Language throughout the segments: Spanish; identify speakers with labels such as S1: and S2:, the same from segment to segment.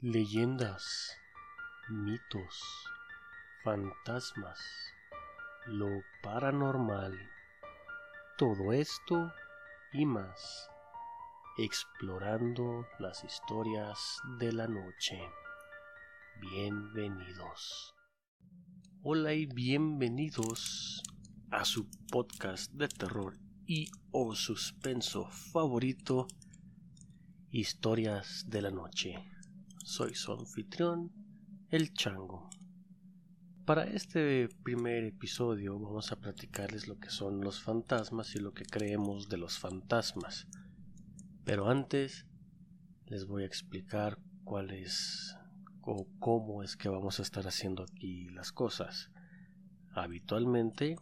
S1: Leyendas, mitos, fantasmas, lo paranormal, todo esto y más, explorando las historias de la noche. Bienvenidos. Hola y bienvenidos a su podcast de terror y o suspenso favorito, Historias de la Noche soy su anfitrión, el Chango. Para este primer episodio vamos a platicarles lo que son los fantasmas y lo que creemos de los fantasmas. Pero antes les voy a explicar cuál es o cómo es que vamos a estar haciendo aquí las cosas. Habitualmente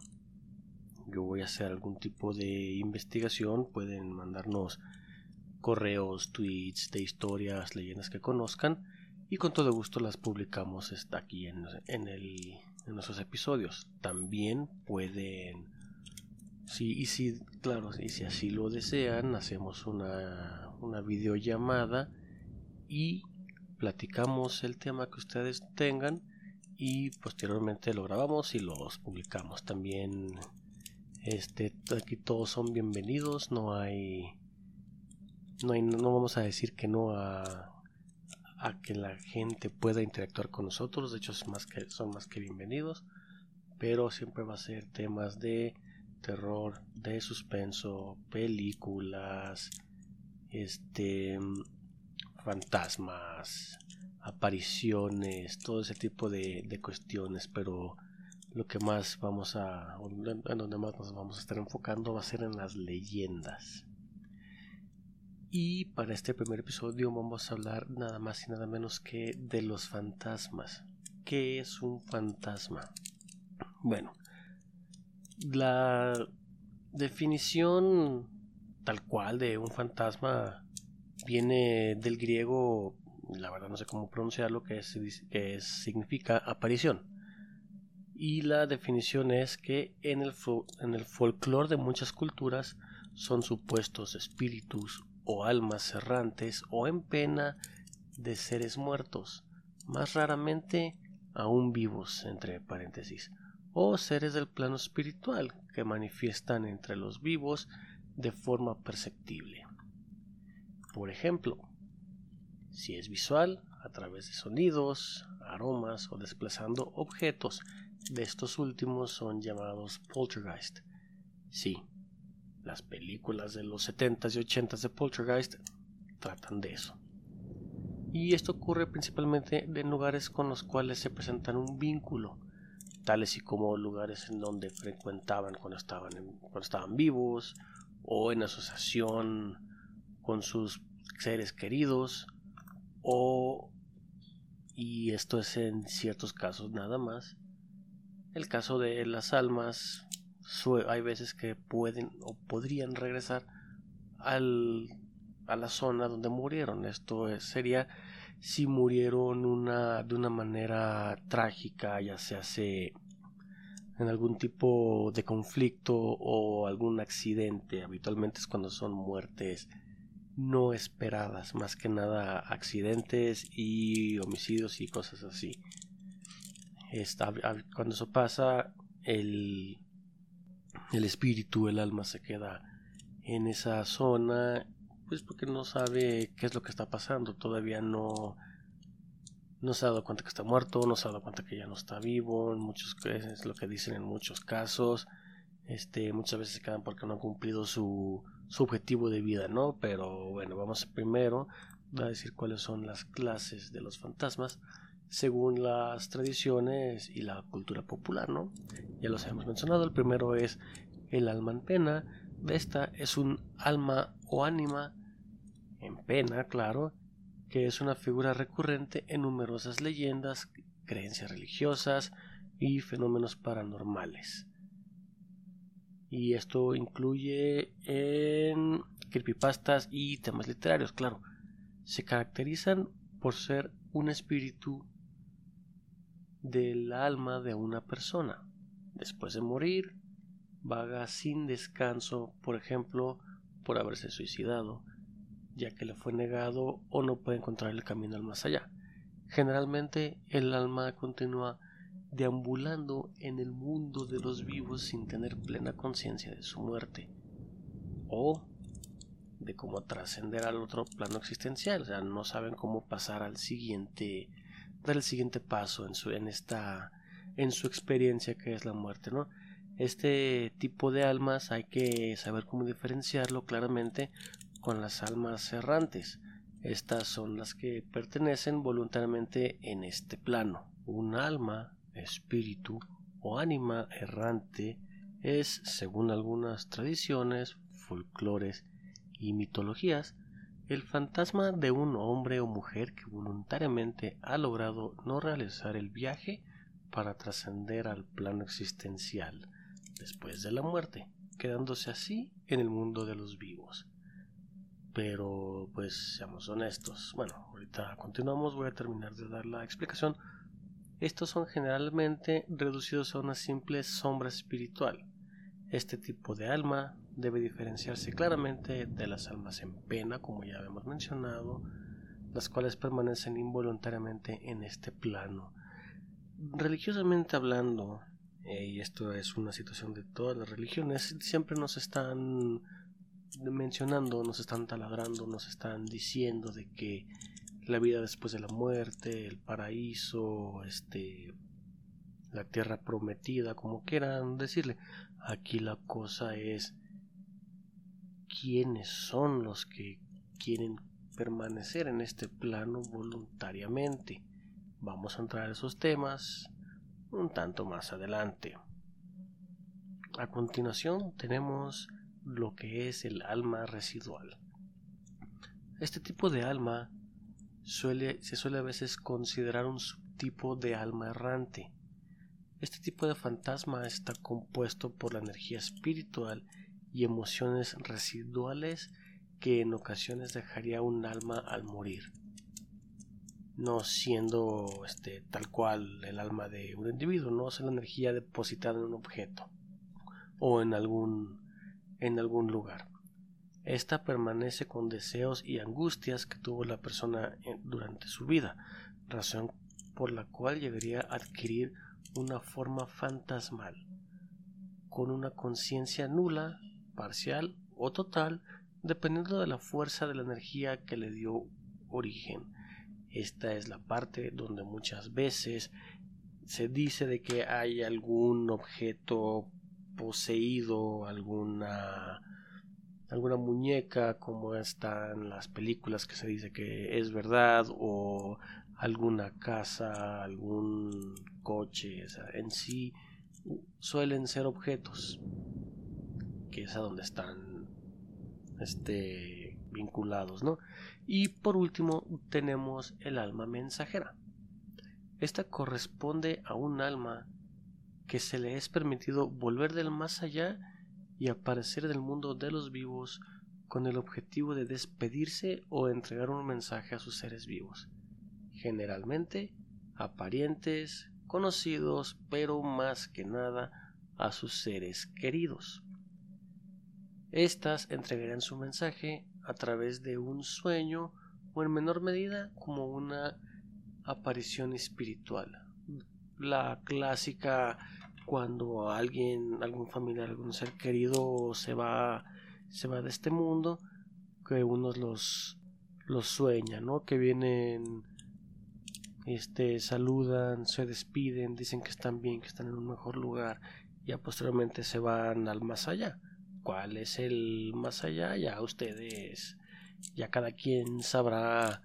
S1: yo voy a hacer algún tipo de investigación, pueden mandarnos correos, tweets de historias, leyendas que conozcan y con todo gusto las publicamos aquí en, en, el, en nuestros episodios. También pueden, sí, y si, claro, y si así lo desean, hacemos una, una videollamada y platicamos el tema que ustedes tengan y posteriormente lo grabamos y los publicamos. También este aquí todos son bienvenidos, no hay no, no vamos a decir que no a, a, que la gente pueda interactuar con nosotros. De hecho, más que, son más que bienvenidos. Pero siempre va a ser temas de terror, de suspenso, películas, este, fantasmas, apariciones, todo ese tipo de, de cuestiones. Pero lo que más vamos a, en donde más nos vamos a estar enfocando va a ser en las leyendas. Y para este primer episodio vamos a hablar nada más y nada menos que de los fantasmas. ¿Qué es un fantasma? Bueno, la definición tal cual de un fantasma viene del griego, la verdad no sé cómo pronunciarlo, que, es, que significa aparición. Y la definición es que en el, en el folclore de muchas culturas son supuestos espíritus o almas errantes o en pena de seres muertos, más raramente aún vivos, entre paréntesis, o seres del plano espiritual que manifiestan entre los vivos de forma perceptible. Por ejemplo, si es visual, a través de sonidos, aromas o desplazando objetos, de estos últimos son llamados poltergeist. Sí, las películas de los 70s y 80s de Poltergeist tratan de eso. Y esto ocurre principalmente en lugares con los cuales se presentan un vínculo, tales y como lugares en donde frecuentaban cuando estaban, cuando estaban vivos o en asociación con sus seres queridos o y esto es en ciertos casos nada más el caso de las almas hay veces que pueden o podrían regresar al, a la zona donde murieron. Esto sería si murieron una, de una manera trágica, ya se hace en algún tipo de conflicto o algún accidente. Habitualmente es cuando son muertes no esperadas, más que nada accidentes y homicidios y cosas así. cuando eso pasa, el, el espíritu, el alma se queda en esa zona, pues porque no sabe qué es lo que está pasando, todavía no no se ha dado cuenta que está muerto, no se ha dado cuenta que ya no está vivo, en muchos es lo que dicen en muchos casos, este muchas veces se quedan porque no han cumplido su, su objetivo de vida, ¿no? Pero bueno, vamos primero a decir cuáles son las clases de los fantasmas según las tradiciones y la cultura popular, ¿no? Ya los hemos mencionado, el primero es el alma en pena, esta es un alma o ánima en pena, claro, que es una figura recurrente en numerosas leyendas, creencias religiosas y fenómenos paranormales. Y esto incluye en creepypastas y temas literarios, claro. Se caracterizan por ser un espíritu del alma de una persona. Después de morir, vaga sin descanso, por ejemplo, por haberse suicidado, ya que le fue negado o no puede encontrar el camino al más allá. Generalmente el alma continúa deambulando en el mundo de los vivos sin tener plena conciencia de su muerte o de cómo trascender al otro plano existencial, o sea, no saben cómo pasar al siguiente, dar el siguiente paso en su, en esta, en su experiencia que es la muerte, ¿no? Este tipo de almas hay que saber cómo diferenciarlo claramente con las almas errantes. Estas son las que pertenecen voluntariamente en este plano. Un alma, espíritu o ánima errante es, según algunas tradiciones, folclores y mitologías, el fantasma de un hombre o mujer que voluntariamente ha logrado no realizar el viaje para trascender al plano existencial después de la muerte, quedándose así en el mundo de los vivos. Pero, pues, seamos honestos. Bueno, ahorita continuamos, voy a terminar de dar la explicación. Estos son generalmente reducidos a una simple sombra espiritual. Este tipo de alma debe diferenciarse claramente de las almas en pena, como ya hemos mencionado, las cuales permanecen involuntariamente en este plano. Religiosamente hablando, eh, y esto es una situación de todas las religiones, siempre nos están mencionando, nos están taladrando, nos están diciendo de que la vida después de la muerte, el paraíso, este la tierra prometida, como quieran decirle. Aquí la cosa es quiénes son los que quieren permanecer en este plano voluntariamente. Vamos a entrar a esos temas un tanto más adelante. A continuación tenemos lo que es el alma residual. Este tipo de alma suele, se suele a veces considerar un subtipo de alma errante. Este tipo de fantasma está compuesto por la energía espiritual y emociones residuales que en ocasiones dejaría un alma al morir no siendo este, tal cual el alma de un individuo, no es la energía depositada en un objeto o en algún, en algún lugar. Esta permanece con deseos y angustias que tuvo la persona durante su vida, razón por la cual llegaría a adquirir una forma fantasmal, con una conciencia nula, parcial o total, dependiendo de la fuerza de la energía que le dio origen. Esta es la parte donde muchas veces se dice de que hay algún objeto poseído, alguna alguna muñeca como están las películas que se dice que es verdad o alguna casa, algún coche, en sí suelen ser objetos que es a donde están este vinculados, ¿no? Y por último tenemos el alma mensajera. Esta corresponde a un alma que se le es permitido volver del más allá y aparecer del mundo de los vivos con el objetivo de despedirse o entregar un mensaje a sus seres vivos, generalmente a parientes, conocidos, pero más que nada a sus seres queridos. Estas entregarán su mensaje a través de un sueño o en menor medida como una aparición espiritual. La clásica cuando alguien, algún familiar, algún ser querido se va, se va de este mundo, que unos los, los sueña, ¿no? Que vienen, este, saludan, se despiden, dicen que están bien, que están en un mejor lugar, y posteriormente se van al más allá cuál es el más allá, ya ustedes, ya cada quien sabrá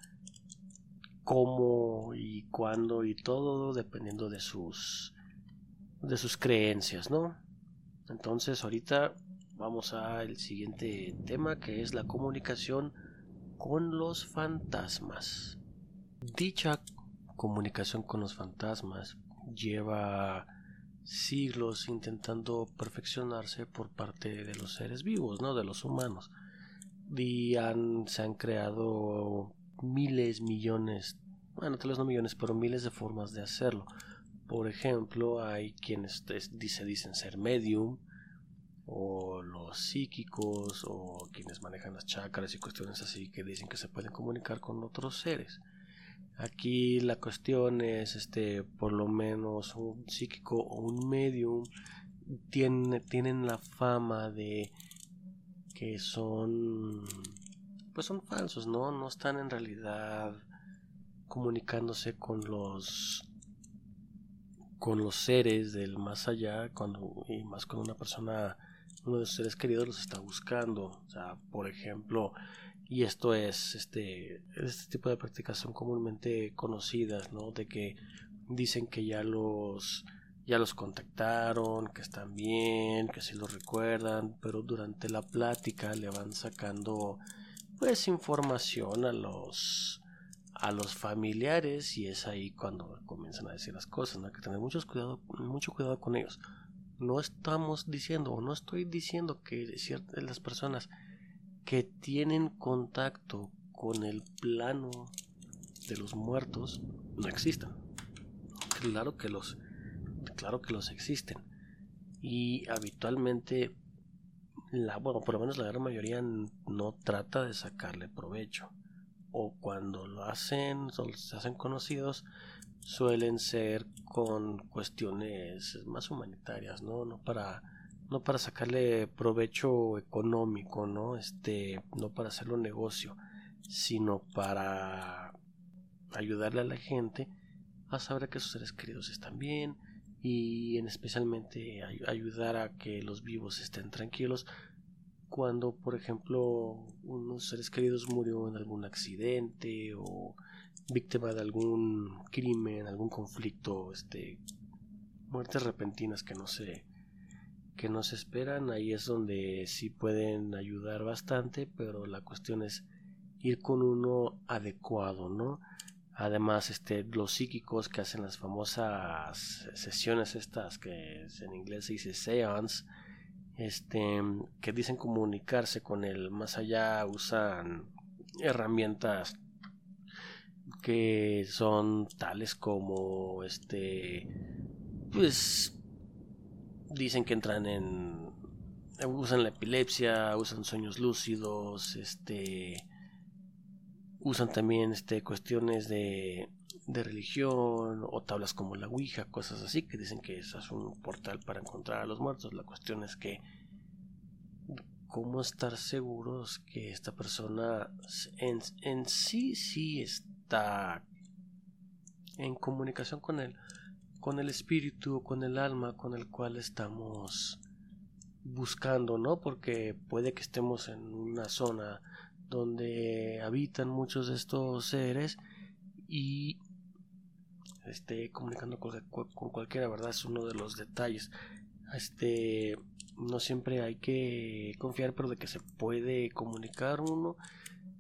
S1: cómo y cuándo y todo dependiendo de sus de sus creencias, ¿no? Entonces ahorita vamos al siguiente tema que es la comunicación con los fantasmas. Dicha comunicación con los fantasmas lleva siglos intentando perfeccionarse por parte de los seres vivos, ¿no? De los humanos. Y se han creado miles, millones, bueno, tal vez no millones, pero miles de formas de hacerlo. Por ejemplo, hay quienes se dicen ser medium, o los psíquicos, o quienes manejan las chakras y cuestiones así que dicen que se pueden comunicar con otros seres. Aquí la cuestión es, este, por lo menos un psíquico o un medium tiene, tienen la fama de que son, pues son falsos, ¿no? No están en realidad comunicándose con los con los seres del más allá cuando y más cuando una persona uno de sus seres queridos los está buscando o sea por ejemplo y esto es este este tipo de prácticas son comúnmente conocidas no de que dicen que ya los ya los contactaron que están bien que sí los recuerdan pero durante la plática le van sacando pues información a los a los familiares y es ahí cuando comienzan a decir las cosas no hay que tener mucho cuidado mucho cuidado con ellos. No estamos diciendo o no estoy diciendo que ciertas las personas que tienen contacto con el plano de los muertos no existan. Claro que los, claro que los existen. Y habitualmente, la, bueno, por lo menos la gran mayoría no trata de sacarle provecho. O cuando lo hacen, se hacen conocidos, suelen ser con cuestiones más humanitarias, ¿no? No para no para sacarle provecho económico, ¿no? Este, no para hacerlo negocio, sino para ayudarle a la gente a saber que sus seres queridos están bien y en especialmente ayudar a que los vivos estén tranquilos cuando por ejemplo unos seres queridos murió en algún accidente o víctima de algún crimen, algún conflicto, este muertes repentinas que no se que no se esperan, ahí es donde sí pueden ayudar bastante, pero la cuestión es ir con uno adecuado, ¿no? Además, este, los psíquicos que hacen las famosas sesiones estas que en inglés se dice seance, este, que dicen comunicarse con el más allá, usan herramientas que son tales como este, pues dicen que entran en usan la epilepsia, usan sueños lúcidos, este usan también este cuestiones de, de religión o tablas como la Ouija, cosas así que dicen que es un portal para encontrar a los muertos. La cuestión es que cómo estar seguros que esta persona en, en sí sí está en comunicación con él con el espíritu, con el alma con el cual estamos buscando, ¿no? Porque puede que estemos en una zona donde habitan muchos de estos seres y esté comunicando con, con, cualquiera, ¿verdad? Es uno de los detalles. Este, no siempre hay que confiar, pero de que se puede comunicar uno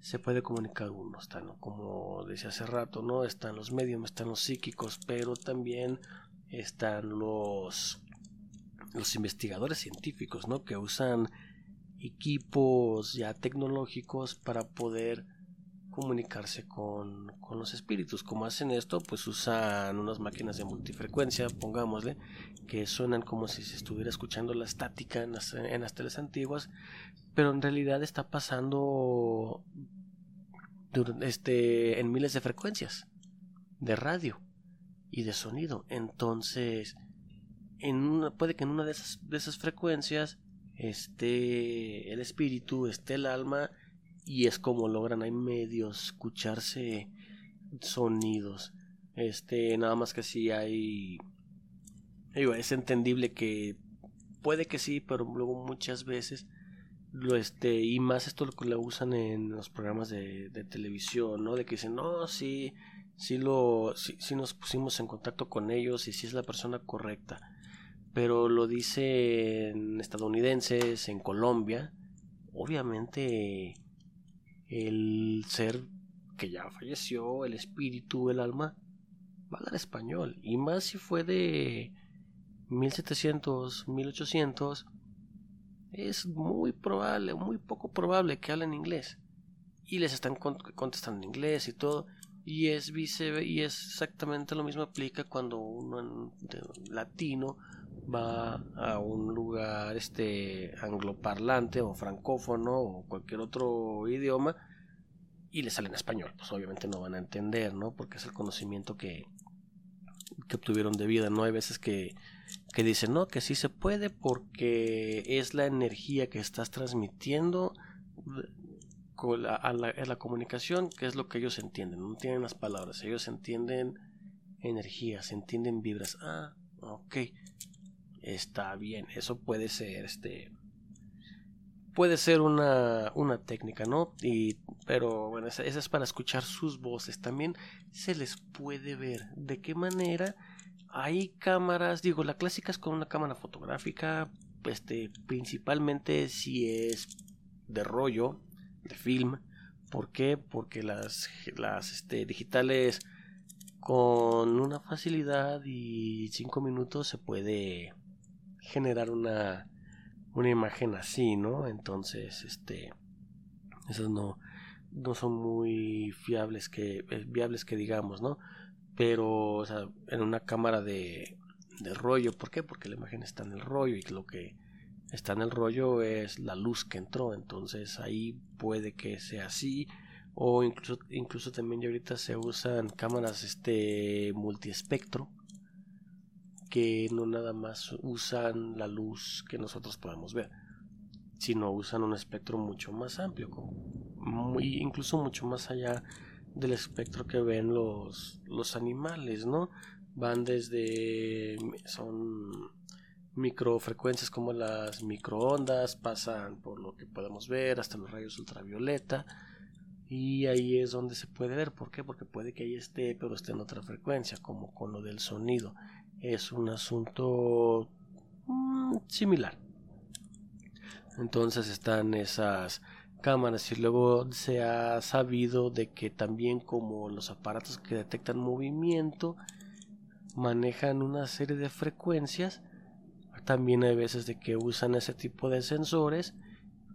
S1: se puede comunicar uno, están, como decía hace rato, ¿no? Están los medios, están los psíquicos, pero también están los los investigadores científicos, ¿no? Que usan equipos ya tecnológicos para poder comunicarse con, con, los espíritus. Como hacen esto? Pues usan unas máquinas de multifrecuencia, pongámosle, que suenan como si se estuviera escuchando la estática en las, en las teles antiguas, pero en realidad está pasando este, en miles de frecuencias de radio y de sonido. Entonces, en una, puede que en una de esas, de esas frecuencias esté el espíritu, esté el alma, y es como logran ahí medios escucharse sonidos. Este, nada más que si hay. es entendible que puede que sí, pero luego muchas veces lo este y más esto lo que lo usan en los programas de, televisión no de que dicen no sí sí lo sí, nos pusimos en contacto con ellos y sí es la persona correcta pero lo dicen estadounidenses en Colombia obviamente el ser que ya falleció el espíritu el alma va a hablar español y más si fue de 1700 1800 es muy probable, muy poco probable que hablen inglés. Y les están contestando en inglés y todo. Y es vice y es exactamente lo mismo aplica cuando uno latino va a un lugar este angloparlante o francófono o cualquier otro idioma y le sale en español, pues obviamente no van a entender, ¿no? Porque es el conocimiento que, que obtuvieron de vida, ¿no? Hay veces que, que dicen, no, que sí se puede porque es la energía que estás transmitiendo a la, a la comunicación, que es lo que ellos entienden, no tienen las palabras, ellos entienden energía, se entienden vibras. Ah, ok, está bien, eso puede ser, este, puede ser una, una técnica, ¿no? Y, pero bueno, esa, es para escuchar sus voces. También se les puede ver de qué manera hay cámaras, digo, la clásica es con una cámara fotográfica, este, principalmente si es de rollo, de film. ¿Por qué? Porque las, las este, digitales con una facilidad y cinco minutos se puede generar una una imagen así, ¿no? Entonces, este, esas no, no son muy fiables que, eh, viables que digamos, ¿no? Pero, o sea, en una cámara de, de rollo, ¿por qué? Porque la imagen está en el rollo y lo que está en el rollo es la luz que entró, entonces ahí puede que sea así o incluso incluso también ya ahorita se usan cámaras este multiespectro que no nada más usan la luz que nosotros podemos ver, sino usan un espectro mucho más amplio, muy, incluso mucho más allá del espectro que ven los, los animales, ¿no? Van desde, son microfrecuencias como las microondas, pasan por lo que podemos ver hasta los rayos ultravioleta, y ahí es donde se puede ver. ¿Por qué? Porque puede que ahí esté, pero esté en otra frecuencia, como con lo del sonido es un asunto mm, similar. Entonces están esas cámaras y luego se ha sabido de que también como los aparatos que detectan movimiento manejan una serie de frecuencias, también hay veces de que usan ese tipo de sensores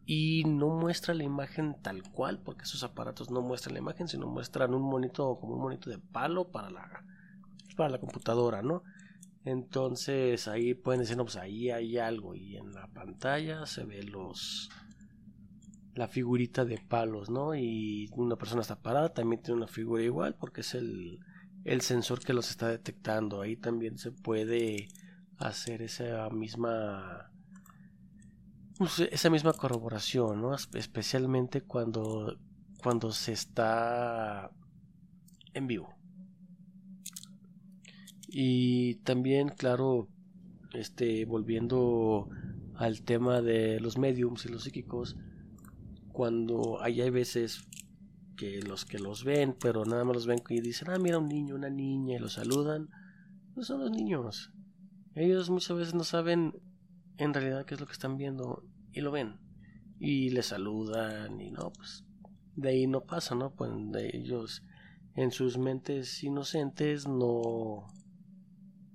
S1: y no muestra la imagen tal cual, porque esos aparatos no muestran la imagen, sino muestran un monito como un monito de palo para la para la computadora, ¿no? Entonces ahí pueden decir, no, pues ahí hay algo. Y en la pantalla se ve los la figurita de palos, ¿no? Y una persona está parada, también tiene una figura igual porque es el, el sensor que los está detectando. Ahí también se puede hacer esa misma esa misma corroboración, ¿no? Especialmente cuando cuando se está en vivo. Y también, claro, este, volviendo al tema de los mediums y los psíquicos, cuando hay, hay veces que los que los ven, pero nada más los ven y dicen, ah, mira un niño, una niña, y los saludan, no son los niños. Ellos muchas veces no saben en realidad qué es lo que están viendo y lo ven. Y les saludan y no, pues de ahí no pasa, ¿no? Pues de ellos en sus mentes inocentes no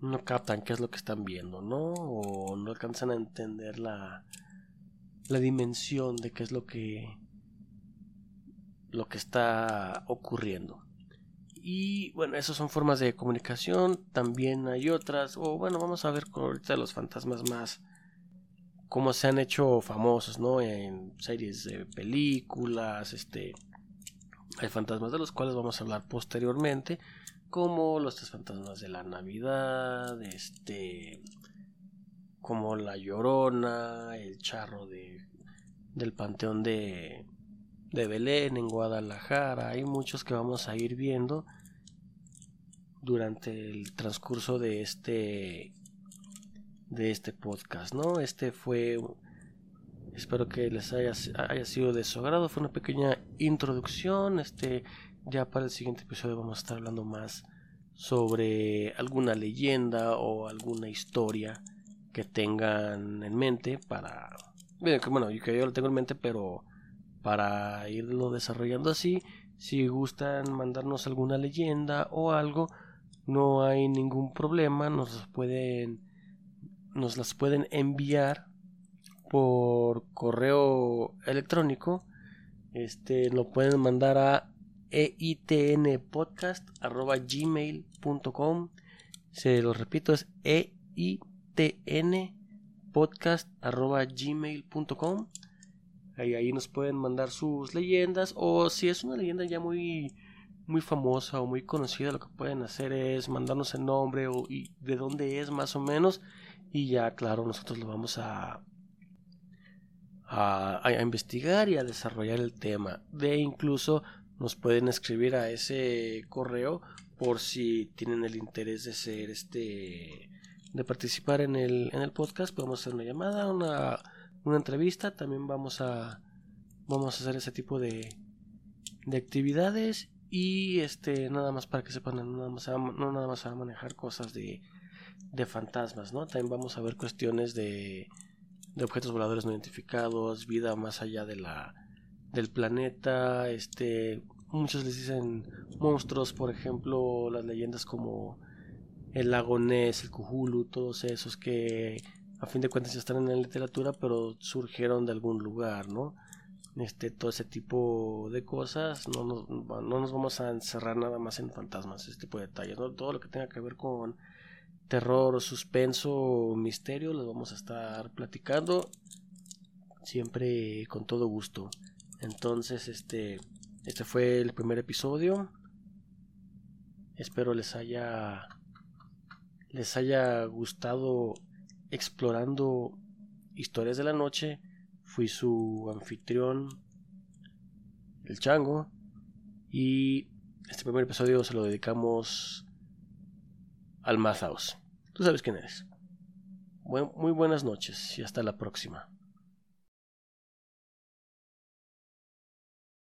S1: no captan qué es lo que están viendo, ¿no? O no alcanzan a entender la, la dimensión de qué es lo que lo que está ocurriendo. Y bueno, esas son formas de comunicación, también hay otras, o bueno, vamos a ver ahorita los fantasmas más cómo se han hecho famosos, ¿no? En series de películas, este hay fantasmas de los cuales vamos a hablar posteriormente como los tres fantasmas de la Navidad, este, como la Llorona, el charro de, del Panteón de, de Belén en Guadalajara. Hay muchos que vamos a ir viendo durante el transcurso de este de este podcast, ¿no? Este fue espero que les haya, haya sido de su agrado, fue una pequeña introducción, este ya para el siguiente episodio vamos a estar hablando más sobre alguna leyenda o alguna historia que tengan en mente para bueno que yo lo tengo en mente pero para irlo desarrollando así si gustan mandarnos alguna leyenda o algo no hay ningún problema nos pueden nos las pueden enviar por correo electrónico este lo pueden mandar a eitnpodcast.gmail.com Se lo repito, es eitnpodcast.gmail.com Ahí, ahí nos pueden mandar sus leyendas o si es una leyenda ya muy muy famosa o muy conocida, lo que pueden hacer es mandarnos el nombre o, y de dónde es más o menos y ya claro nosotros lo vamos a, a, a investigar y a desarrollar el tema. De incluso nos pueden escribir a ese correo por si tienen el interés de ser este de participar en el, en el podcast. Podemos hacer una llamada una, una entrevista. También vamos a vamos a hacer ese tipo de, de actividades. Y este, nada más para que sepan, nada más, no nada más a manejar cosas de, de fantasmas, ¿no? También vamos a ver cuestiones de, de objetos voladores no identificados, vida más allá de la del planeta, este, muchos les dicen monstruos, por ejemplo, las leyendas como el lago Ness, el Cthulhu, todos esos que a fin de cuentas ya están en la literatura, pero surgieron de algún lugar, ¿no? este, todo ese tipo de cosas. No nos, no vamos a encerrar nada más en fantasmas, este tipo de detalles. Todo lo que tenga que ver con terror, suspenso, misterio, los vamos a estar platicando siempre con todo gusto. Entonces, este, este fue el primer episodio. Espero les haya les haya gustado explorando historias de la noche Fui su anfitrión, el chango. Y este primer episodio se lo dedicamos al Mazaos. Tú sabes quién eres. muy buenas noches y hasta la próxima.